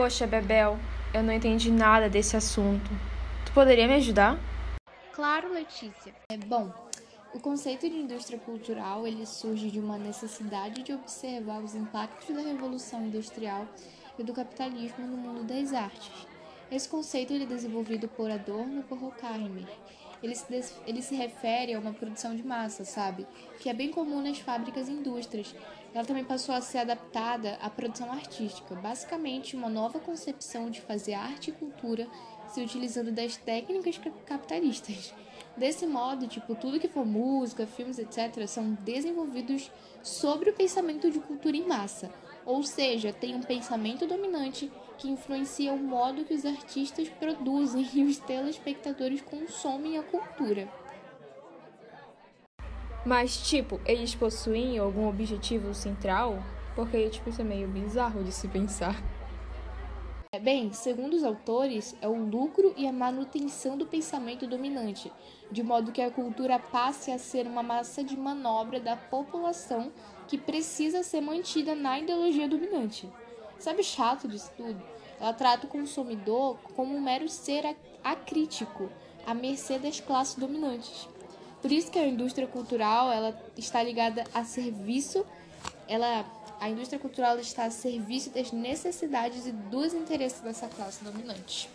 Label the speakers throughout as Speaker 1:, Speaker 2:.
Speaker 1: Poxa, Bebel, eu não entendi nada desse assunto. Tu poderia me ajudar?
Speaker 2: Claro, Letícia. É bom. O conceito de indústria cultural ele surge de uma necessidade de observar os impactos da revolução industrial e do capitalismo no mundo das artes. Esse conceito ele é desenvolvido por Adorno e por Horkheimer. Ele se, ele se refere a uma produção de massa, sabe? Que é bem comum nas fábricas e indústrias. Ela também passou a ser adaptada à produção artística, basicamente uma nova concepção de fazer arte e cultura se utilizando das técnicas capitalistas. Desse modo, tipo, tudo que for música, filmes, etc., são desenvolvidos sobre o pensamento de cultura em massa. Ou seja, tem um pensamento dominante que influencia o modo que os artistas produzem e os telespectadores consomem a cultura.
Speaker 1: Mas, tipo, eles possuem algum objetivo central? Porque, tipo, isso é meio bizarro de se pensar.
Speaker 2: É, bem, segundo os autores, é o lucro e a manutenção do pensamento dominante, de modo que a cultura passe a ser uma massa de manobra da população que precisa ser mantida na ideologia dominante. Sabe chato disso tudo? Ela trata o consumidor como um mero ser acrítico, à mercê das classes dominantes. Por isso que a indústria cultural ela está ligada a serviço, ela a indústria cultural está a serviço das necessidades e dos interesses dessa classe dominante.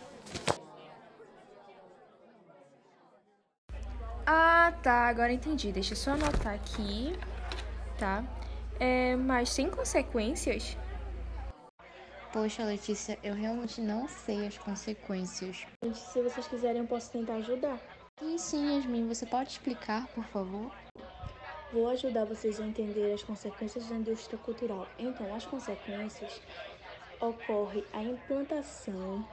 Speaker 1: Ah, tá, agora entendi. Deixa eu só anotar aqui, tá? É, mas sem consequências?
Speaker 2: Poxa, Letícia, eu realmente não sei as consequências.
Speaker 3: Se vocês quiserem, eu posso tentar ajudar.
Speaker 2: Sim, sim, Yasmin, você pode explicar, por favor?
Speaker 3: Vou ajudar vocês a entender as consequências da indústria cultural. Então, as consequências ocorre a implantação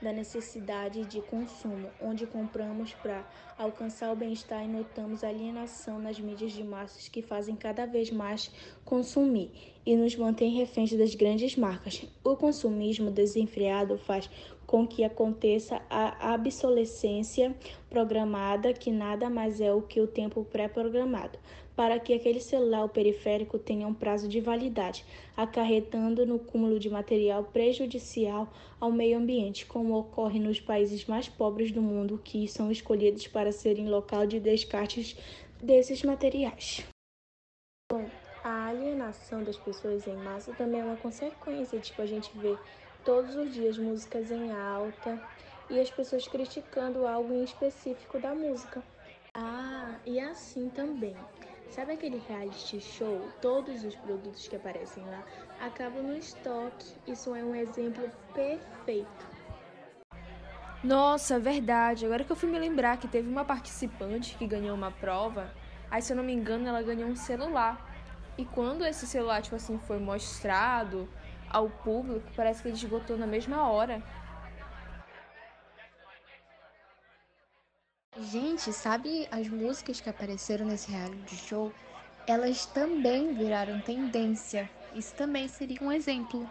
Speaker 3: da necessidade de consumo, onde compramos para alcançar o bem-estar e notamos alienação nas mídias de massas que fazem cada vez mais consumir e nos mantém reféns das grandes marcas. O consumismo desenfreado faz com que aconteça a obsolescência programada, que nada mais é o que o tempo pré-programado para que aquele celular periférico tenha um prazo de validade, acarretando no cúmulo de material prejudicial ao meio ambiente, como ocorre nos países mais pobres do mundo, que são escolhidos para serem local de descartes desses materiais. Bom, a alienação das pessoas em massa também é uma consequência, tipo, a gente vê todos os dias músicas em alta e as pessoas criticando algo em específico da música. Ah, e assim também. Sabe aquele reality show? Todos os produtos que aparecem lá acabam no estoque. Isso é um exemplo perfeito.
Speaker 1: Nossa, verdade. Agora que eu fui me lembrar que teve uma participante que ganhou uma prova, aí se eu não me engano ela ganhou um celular. E quando esse celular, tipo assim, foi mostrado ao público, parece que ele esgotou na mesma hora.
Speaker 2: Gente, sabe as músicas que apareceram nesse reality show? Elas também viraram tendência. Isso também seria um exemplo.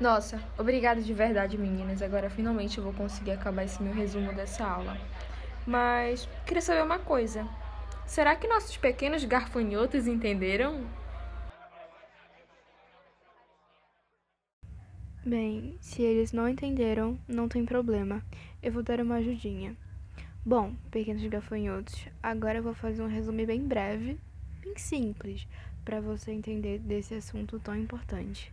Speaker 1: Nossa, obrigada de verdade, meninas. Agora finalmente eu vou conseguir acabar esse meu resumo dessa aula. Mas queria saber uma coisa. Será que nossos pequenos garfanhotos entenderam?
Speaker 4: Bem, se eles não entenderam, não tem problema. Eu vou dar uma ajudinha. Bom, pequenos gafanhotos, agora eu vou fazer um resumo bem breve, bem simples, para você entender desse assunto tão importante.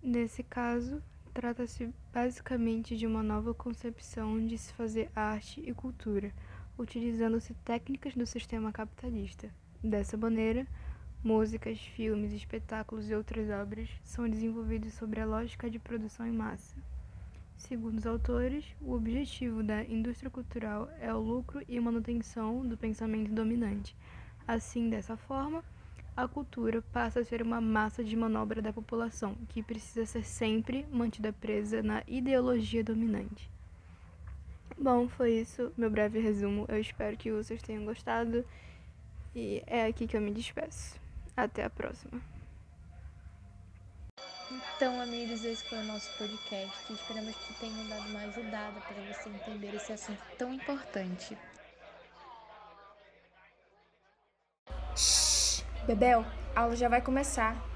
Speaker 4: Nesse caso, trata-se basicamente de uma nova concepção de se fazer arte e cultura, utilizando-se técnicas do sistema capitalista. Dessa maneira, músicas, filmes, espetáculos e outras obras são desenvolvidos sobre a lógica de produção em massa. Segundo os autores, o objetivo da indústria cultural é o lucro e manutenção do pensamento dominante. Assim, dessa forma, a cultura passa a ser uma massa de manobra da população, que precisa ser sempre mantida presa na ideologia dominante. Bom, foi isso, meu breve resumo. Eu espero que vocês tenham gostado e é aqui que eu me despeço. Até a próxima.
Speaker 2: Então, amigos, esse foi o nosso podcast. Esperamos que tenham dado uma ajudada para você entender esse assunto tão importante.
Speaker 1: Shhh, Bebel, a aula já vai começar.